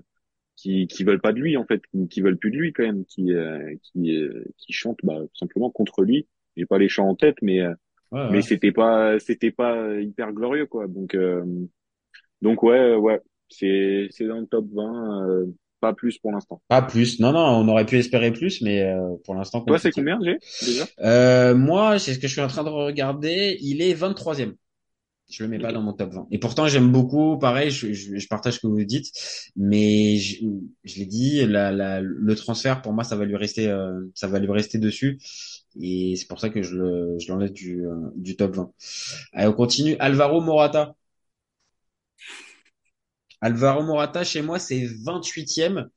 qui qui veulent pas de lui en fait, qui, qui veulent plus de lui quand même, qui euh, qui euh, qui chantent bah, tout simplement contre lui. J'ai pas les chants en tête, mais euh, ouais, mais ouais. c'était pas c'était pas hyper glorieux quoi. Donc euh, donc ouais ouais, c'est c'est dans le top 20, euh, pas plus pour l'instant. Pas plus. Non, non, on aurait pu espérer plus, mais euh, pour l'instant, Toi c'est combien j'ai déjà? Euh, moi, c'est ce que je suis en train de regarder. Il est 23e. Je le mets pas dans mon top 20. Et pourtant, j'aime beaucoup. Pareil, je, je, je partage ce que vous dites, mais je, je l'ai dit, la, la, le transfert pour moi, ça va lui rester, euh, ça va lui rester dessus. Et c'est pour ça que je le, je l'enlève du, euh, du top 20. Allez, on continue. Alvaro Morata. Alvaro Morata, chez moi, c'est 28e.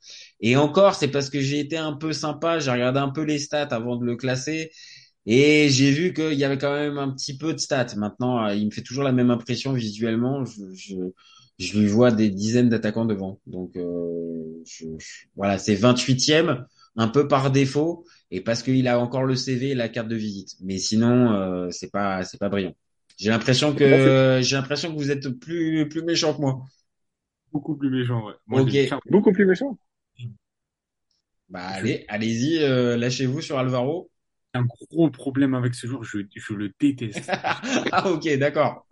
Et encore, c'est parce que j'ai été un peu sympa. J'ai regardé un peu les stats avant de le classer. Et j'ai vu qu'il y avait quand même un petit peu de stats. Maintenant, euh, il me fait toujours la même impression visuellement. Je, je, je lui vois des dizaines d'attaquants devant. Donc, euh, je, je- voilà, c'est 28e, un peu par défaut, et parce qu'il a encore le CV et la carte de visite. Mais sinon, euh, c'est pas, c'est pas brillant. J'ai l'impression que, j'ai l'impression que vous êtes plus, plus méchant que moi. Beaucoup plus méchant, ouais. Moi, Ok. j'ai clairement Beaucoup plus méchant. Bah, allez, allez-y, euh, lâchez-vous sur Alvaro. Un gros problème avec ce joueur. Je, je le déteste. ah, ok, d'accord.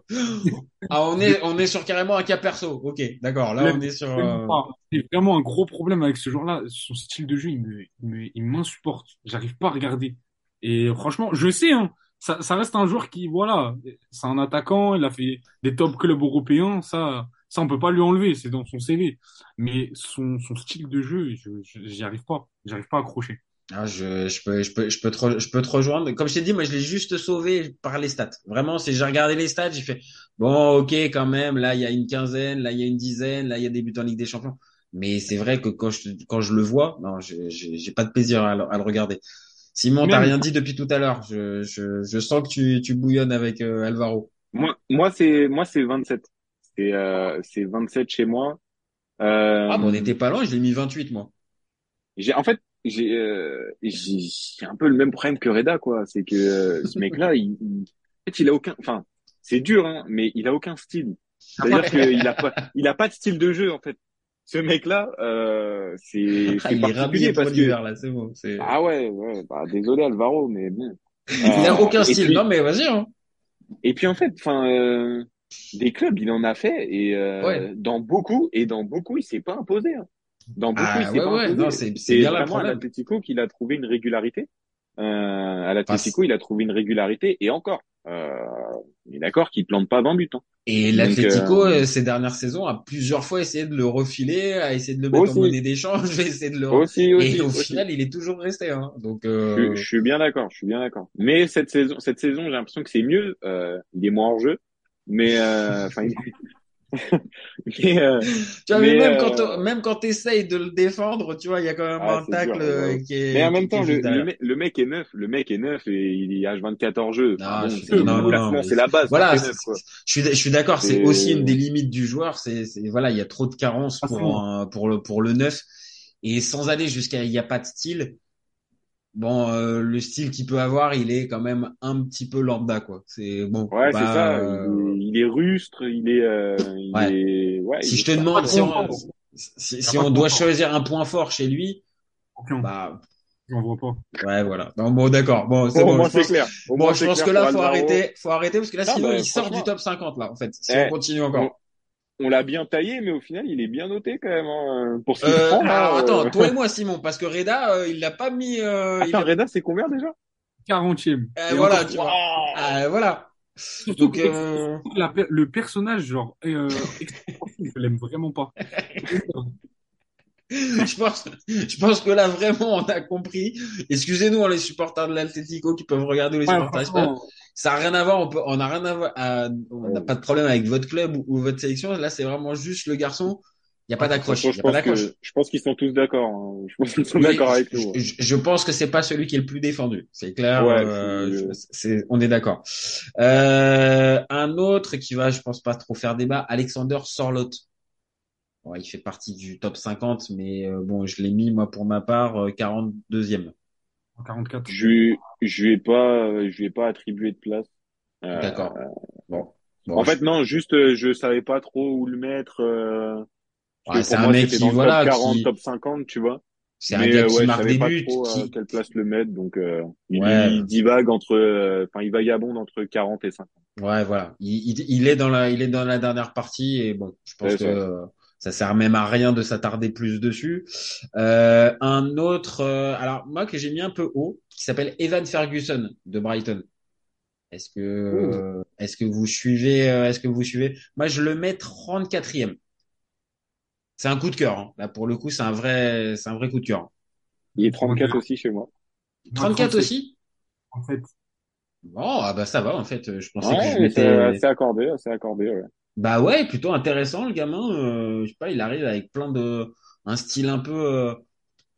Ah, on est, on est sur carrément un cas perso. Ok, d'accord. Là, on est sur. euh, J'ai vraiment un gros problème avec ce joueur-là. Son style de jeu, il me, il me, il m'insupporte. J'arrive pas à regarder. Et franchement, je sais, hein, ça, ça reste un joueur qui, voilà, c'est un attaquant. Il a fait des top clubs européens. Ça, ça, on peut pas lui enlever. C'est dans son CV. Mais son, son style de jeu, je, je- j'y arrive pas. J'arrive pas à accrocher. Ah, je, je peux, je peux, je peux te, re- je peux te rejoindre. Comme je t'ai dit, moi, je l'ai juste sauvé par les stats. Vraiment, c'est, j'ai regardé les stats, j'ai fait, bon, ok, quand même, là, il y a une quinzaine, là, il y a une dizaine, là, il y a des buts en Ligue des Champions. Mais c'est vrai que quand je, quand je le vois, non, j'ai, pas de plaisir à, le- à le regarder. Simon, t'as rien dit depuis tout à l'heure. Je, je, je sens que tu, tu bouillonnes avec euh, Alvaro. Moi moi c'est moi c'est 27. C'est euh, c'est 27 chez moi. Euh, Ah, bon, on était pas loin, je l'ai mis 28, moi. J'ai en fait j'ai euh, un peu le même problème que Reda quoi, c'est que euh, ce mec-là il, il- en fait il a aucun enfin c'est dur, hein, mais il a aucun style. C'est-à-dire qu'il a pas, il a pas de style de jeu en fait. Ce mec-là, euh, c'est Ah, c'est il est particulier parce que là, c'est bon. ah ouais, ouais, bah désolé Alvaro, mais bon. Il a Euh, aucun style. puis- Non, mais vas-y, hein. Et puis en fait, enfin, euh, des clubs, il en a fait et euh, Ouais. dans beaucoup et dans beaucoup, il s'est pas imposé. hein. Dans beaucoup, Ah, il ouais, ouais, non, c'est- c'est bien vraiment à l'Atlético qu'il a trouvé une régularité. Euh, à l'Atlético, il a trouvé une régularité et encore. Euh, on est d'accord qu'il plante pas 20 buts. Hein. Et Donc, l'Atlético, euh, euh, ces dernières saisons, a plusieurs fois essayé de le refiler, a essayé de le mettre Aussi. en monnaie d'échange, a essayé de le... Aussi, aussi, et au final, il est toujours resté. Hein. Donc, Je, euh... je suis bien d'accord, je suis bien d'accord. Mais cette saison, cette saison, j'ai l'impression que c'est mieux. Euh, il est moins hors jeu, mais enfin, il... mais, euh, tu vois, mais, mais, même euh, quand on- même quand t'essayes de le défendre, tu vois, il y a quand même Ah, un tacle dur, euh, qui est. mais en même temps, le, le, mec, le mec est neuf, le mec est neuf et il est H24 hors jeu. Bon, suis- c'est- la base. Voilà, neuf, je suis, je suis d'accord. C'est aussi une des limites du joueur. C'est, voilà, il y a trop de carences Ah, pour un- pour le pour le neuf et sans aller jusqu'à il y a pas de style. Bon, euh, le style qu'il peut avoir, il est quand même un petit peu lambda, quoi. C'est bon. Ouais, c'est bah, ça. euh, Il, est, rustre, il est, euh, il Ouais. est, ouais. si il je te demande si on, si, on doit choisir un point fort chez lui, bah J'en vois pas. ouais, voilà. Non, bon, d'accord. Bon, c'est Bon, c'est clair. Au bon, moins, je pense clair que là, faut arrêter, faut arrêter parce que là, sinon, bah, il sort du top 50 là, en fait. Si Eh, on continue encore. On l'a bien taillé, mais au final, il est bien noté quand même hein, pour ce qu'il Euh, prend. là, alors euh. attends, toi et moi Simon, parce que Reda, euh, il l'a pas mis. Euh, il Attends, a- Reda, c'est combien déjà? 40e. Euh, voilà, encore- tu vois. Voilà. Surtout Donc, que euh, la per- le personnage, genre, euh, je l'aime vraiment pas. je pense, je pense que là vraiment on a compris. Excusez-nous hein, les supporters de l'Atlético qui peuvent regarder les Ouais, supporters Ça a rien à voir. On peut, on a rien à voir. à- on n'a pas de problème avec votre club ou, ou votre sélection. Là, c'est vraiment juste le garçon. Il y a pas d'accroche. Franchement, Il y je a pas pense d'accroche. je pense qu'ils sont tous d'accord. hein. Je pense qu'ils sont d'accord avec nous. hein. je- je pense que c'est pas celui qui est le plus défendu. C'est clair. Ouais, euh, je- on est d'accord. Euh, un autre qui va, je pense pas trop faire débat, Alexander Sorloth. Ouais, il fait partie du top 50, mais euh, bon, je l'ai mis moi pour ma part euh, 42e. En 44. Je je lui ai pas, euh, je lui ai pas attribué de place. Euh, D'accord. Bon. Bon, En je- fait, non, juste, euh, je savais pas trop où le mettre. Euh, Ouais, c'est un mec qui, dans voilà, top 40, qui- top 50, tu vois. c'est un gars euh, qui ouais, je marque savais des pas buts, trop qui, à quelle place le mettre, donc euh, il, Ouais. il divague entre, euh, enfin, il vagabonde entre 40 et 50. Ouais, voilà. Il, il, il est dans la, il est dans la dernière partie et bon, je pense que ça. Euh, ça sert même à rien de s'attarder plus dessus. Euh, un autre, euh, alors moi que j'ai mis un peu haut, qui s'appelle Evan Ferguson de Brighton. Est-ce que, euh, est-ce que vous suivez, euh, est-ce que vous suivez? Moi, je le mets 34e. C'est un coup de cœur. hein. Là, pour le coup, c'est un vrai, c'est un vrai coup de cœur. Il est 34 aussi chez moi. 34 aussi? En fait, Bon, ah bah ça va en fait. Je pensais que je m'étais. c'est c'est accordé, c'est accordé, ouais. Bah ouais, plutôt intéressant le gamin. Euh, je sais pas, il arrive avec plein de un style un peu. euh,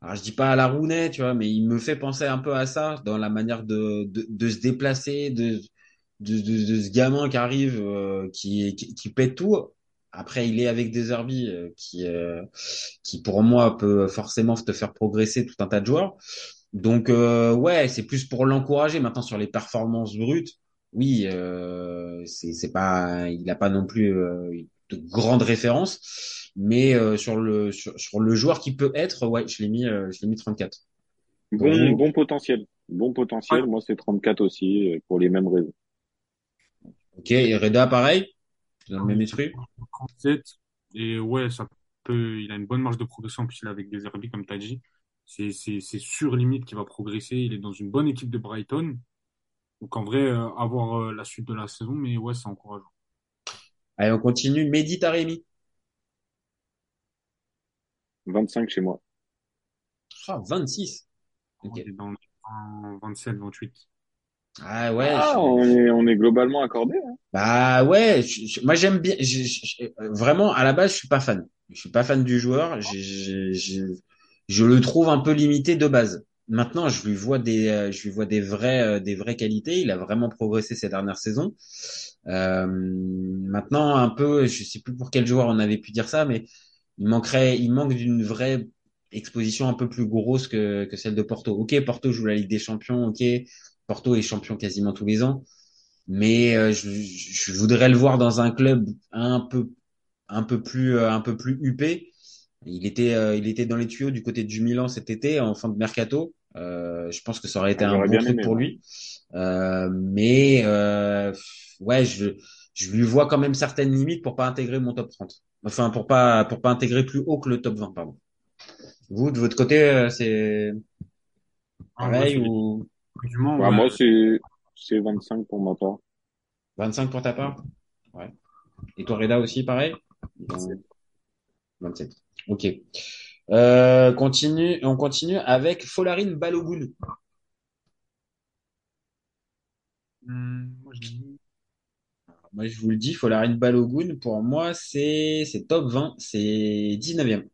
alors je dis pas à la Rounet, tu vois, mais il me fait penser un peu à ça dans la manière de de, se déplacer, de de, ce gamin qui arrive, euh, qui, qui qui pète tout. Après, il est avec des Herbie euh, qui euh, qui pour moi peut forcément te faire progresser tout un tas de joueurs. Donc euh, ouais, c'est plus pour l'encourager. Maintenant sur les performances brutes, oui, euh, c'est c'est pas, il a pas non plus euh, de grandes références, mais euh, sur le sur, sur le joueur qui peut être, ouais, je l'ai mis, euh, je l'ai mis 34. Bon, potentiel. Bon potentiel. Moi, c'est 34 aussi, euh, pour les mêmes raisons. Ok, et Reda pareil, dans le même esprit? 37. Et ouais, ça peut, il a une bonne marge de progression. En plus, il est avec des Herbie, comme tu as dit. C'est, c'est, c'est sûr limite qu'il va progresser. Il est dans une bonne équipe de Brighton. Donc, en vrai, euh, avoir euh, la suite de la saison, mais ouais, c'est encourageant. Allez, on continue. Mehdi Taremi. 25 chez moi. Ah, 26. Ok. On est dans en 27, 28. Ah ouais. Ah, je- on est, on est globalement accordé. Hein. Bah ouais, je- je- moi j'aime bien. je- je- je- vraiment, à la base, je suis pas fan. Je suis pas fan du joueur. Je le trouve un peu limité de base. Maintenant, je lui vois des, euh, je lui vois des vrais, euh, des vraies qualités. Il a vraiment progressé ces dernières saisons. Euh, maintenant, un peu, je sais plus pour quel joueur on avait pu dire ça, mais il manquerait, il manque d'une vraie exposition un peu plus grosse que, que celle de Porto. Ok, Porto joue la Ligue des Champions. Ok, Porto est champion quasiment tous les ans. mais euh, je, je voudrais le voir dans un club un peu un peu plus euh, un peu plus huppé. Il était euh, il était dans les tuyaux du côté du Milan cet été en fin de mercato. Euh, je pense que ça aurait été Ah, un bon truc aimé, pour lui. Euh, mais euh, ouais, je je lui vois quand même certaines limites pour pas intégrer mon top 30. Enfin pour pas pour pas intégrer plus haut que le top 20 pardon. Vous de votre côté euh, c'est Ah, pareil ou Ouais, ouais. moi, c'est, c'est 25 pour ma part. 25 pour ta part? Ouais. Et toi Reda aussi pareil? 27. Ok. Euh, continue, on continue avec Folarine Balogun. Hum, moi, je Moi, je vous le dis, Folarine Balogun, pour moi, c'est, c'est top 20, c'est 19e.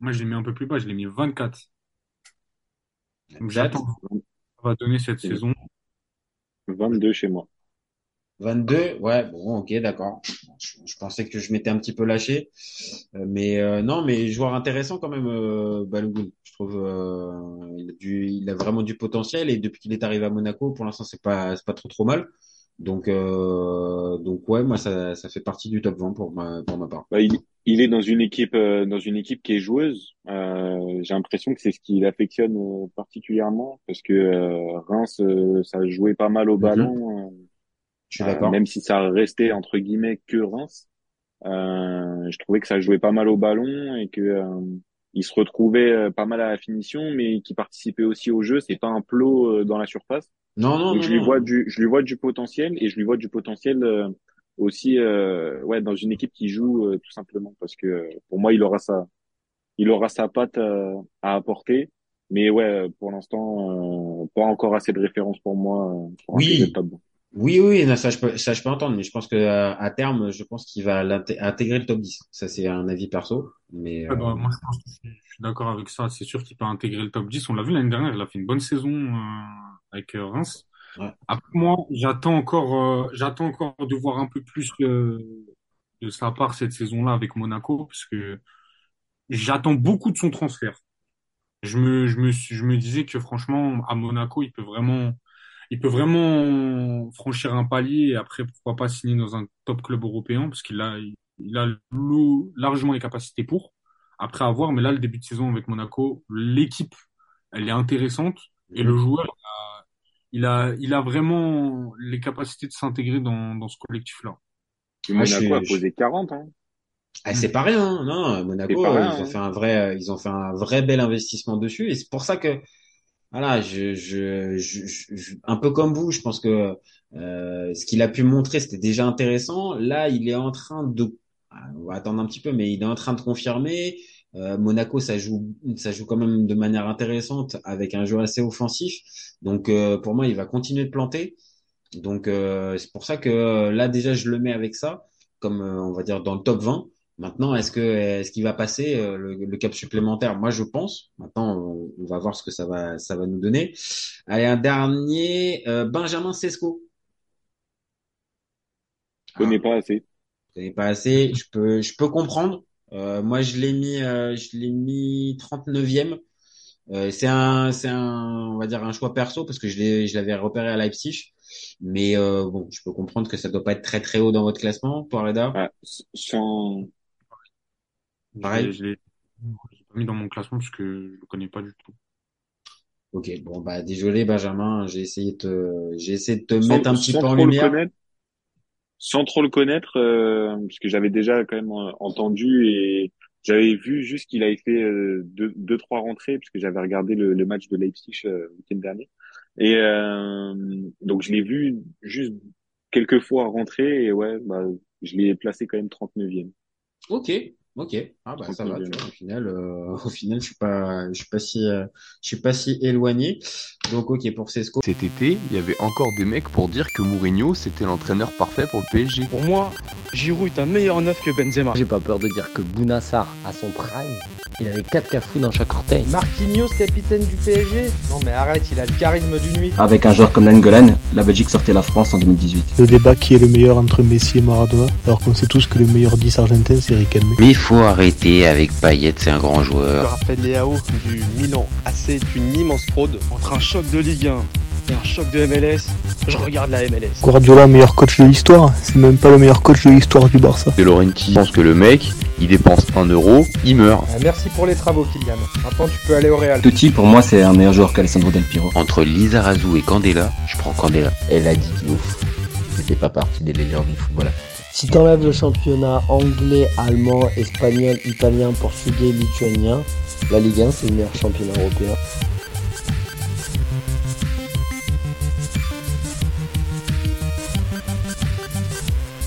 moi, je l'ai mis un peu plus bas, je l'ai mis 24. Donc, j'attends ce que ça va donner cette saison. 22 chez moi. 22, ouais, bon, ok, d'accord. Je, je pensais que je m'étais un petit peu lâché. Euh, mais euh, non, mais joueur intéressant quand même, euh, Balogun. Je trouve euh, il, a du, il a vraiment du potentiel et depuis qu'il est arrivé à Monaco, pour l'instant, c'est pas, c'est pas trop trop mal. Donc, euh, donc ouais, moi, ça, ça fait partie du top 20 pour ma, pour ma part. Bah, il, il est dans une équipe, euh, dans une équipe qui est joueuse. Euh, j'ai l'impression que c'est ce qui l'affectionne euh, particulièrement parce que euh, Reims, euh, ça jouait pas mal au Mhm. ballon, Je suis euh, d'accord. même si ça restait entre guillemets que Reims. Euh, je trouvais que ça jouait pas mal au ballon et que euh, il se retrouvait euh, pas mal à la finition, mais qui participait aussi au jeu. C'est pas un plot euh, dans la surface. Non, non, Donc non, je lui non. vois du, je lui vois du potentiel et je lui vois du potentiel euh, aussi, euh, ouais, dans une équipe qui joue euh, tout simplement parce que euh, pour moi il aura sa, il aura sa patte euh, à apporter. Mais ouais, pour l'instant, euh, pas encore assez de références pour moi pour Oui. intégrer le top 20. Oui, oui, non, ça je peux, ça je peux entendre, mais je pense que à, à terme, je pense qu'il va l'inté- intégrer le top 10. Ça c'est un avis perso, mais euh, bah, moi, je pense que je suis, je suis d'accord avec ça. C'est sûr qu'il peut intégrer le top 10. On l'a vu l'année dernière, il a fait une bonne saison euh, avec euh, Reims. Ouais. Après, moi, j'attends encore, euh, j'attends encore de voir un peu plus euh, de sa part cette saison-là avec Monaco, parce que j'attends beaucoup de son transfert. Je me, je me, suis- je me disais que franchement, à Monaco, il peut vraiment, il peut vraiment franchir un palier et après, pourquoi pas signer dans un top club européen, parce qu'il a, il a largement les capacités pour. Après, à voir, mais là, le début de saison avec Monaco, l'équipe, elle est intéressante et le joueur, il a, il a, il a vraiment les capacités de s'intégrer dans, dans ce collectif-là. Et Ah, je Monaco a je- posé 40, hein. ah, c'est pas rien, hein. non, Monaco, C'est pas rien, euh, ils ont hein. fait un vrai, euh, ils ont fait un vrai bel investissement dessus, et c'est pour ça que, voilà, un peu comme vous, je pense que euh, ce qu'il a pu montrer, c'était déjà intéressant. Là, il est en train de, on va attendre un petit peu, mais il est en train de confirmer. Euh, Monaco, ça joue, ça joue quand même de manière intéressante avec un jeu assez offensif. Donc, euh, pour moi, il va continuer de planter. Donc, c'est pour ça que là, déjà, je le mets avec ça, comme on va dire dans le top 20. Maintenant, est-ce que est-ce qu'il va passer euh, le, le cap supplémentaire? Moi, je pense. Maintenant, on, on va voir ce que ça va ça va nous donner. Allez, un dernier, euh, Benjamin Sesco. Je connais Ah, pas assez. je connais pas assez. Je peux je peux comprendre. Euh, moi, je l'ai mis euh, je l'ai mis 39e. Euh, c'est un c'est un on va dire un choix perso parce que je l'ai je l'avais repéré à Leipzig. Mais euh, bon, je peux comprendre que ça doit pas être très très haut dans votre classement, toi, Reda. Ah, sans, Pareil. Je l'ai, pas mis dans mon classement parce que je le connais pas du tout. Ok, bon bah désolé Benjamin, j'ai essayé de te, j'ai essayé de te sans, mettre un petit peu en trop le lumière. connaître, sans trop le connaître, euh, parce que j'avais déjà quand même euh, entendu et j'avais vu juste qu'il avait fait euh, deux, deux, trois rentrées, parce que j'avais regardé le, le match de Leipzig euh, le week-end dernier. Et euh, donc je l'ai vu juste quelques fois rentrer et ouais, bah, je l'ai placé quand même 39e. Ok, ok. Ah bah ça va, tu 39e. vois, au final, euh, au final, je suis pas, je suis pas si, euh, je suis pas si éloigné. Donc ok pour Cesco. Cet été, il y avait encore des mecs pour dire que Mourinho c'était l'entraîneur parfait pour le PSG. Pour moi, Giroud est un meilleur neuf que Benzema. J'ai pas peur de dire que Bounassar, à son prime, il avait 4 cafous dans chaque orteil. Marquinhos, capitaine du PSG Non mais arrête, il a le charisme d'une nuit. Avec un joueur comme Langolan, la Belgique sortait la France en 2018. Le débat qui est le meilleur entre Messi et Maradona, alors qu'on sait tous que le meilleur 10 argentin c'est Riquelme. Mais il faut arrêter avec Payet, c'est un grand joueur. Raphaël Leao du Milan AC est une immense fraude. Entre un choc de Ligue 1 Il y a un choc de MLS, je regarde la MLS. Guardiola, meilleur coach de l'histoire, c'est même pas le meilleur coach de l'histoire du Barça. De Laurenti pense que le mec, il dépense 1 euro, il meurt. Ah, merci pour les travaux, Kylian. Maintenant, tu peux aller au Real. Totti, pour moi, c'est un meilleur joueur qu'Alessandro Del Piro. Entre Lizarazu et Candela, je prends Candela. Elle a dit qu'il ouf. C'était pas partie des légendes du football. Si t'enlèves le championnat anglais, allemand, espagnol, italien, portugais, lituanien, la Ligue 1 c'est le meilleur championnat européen.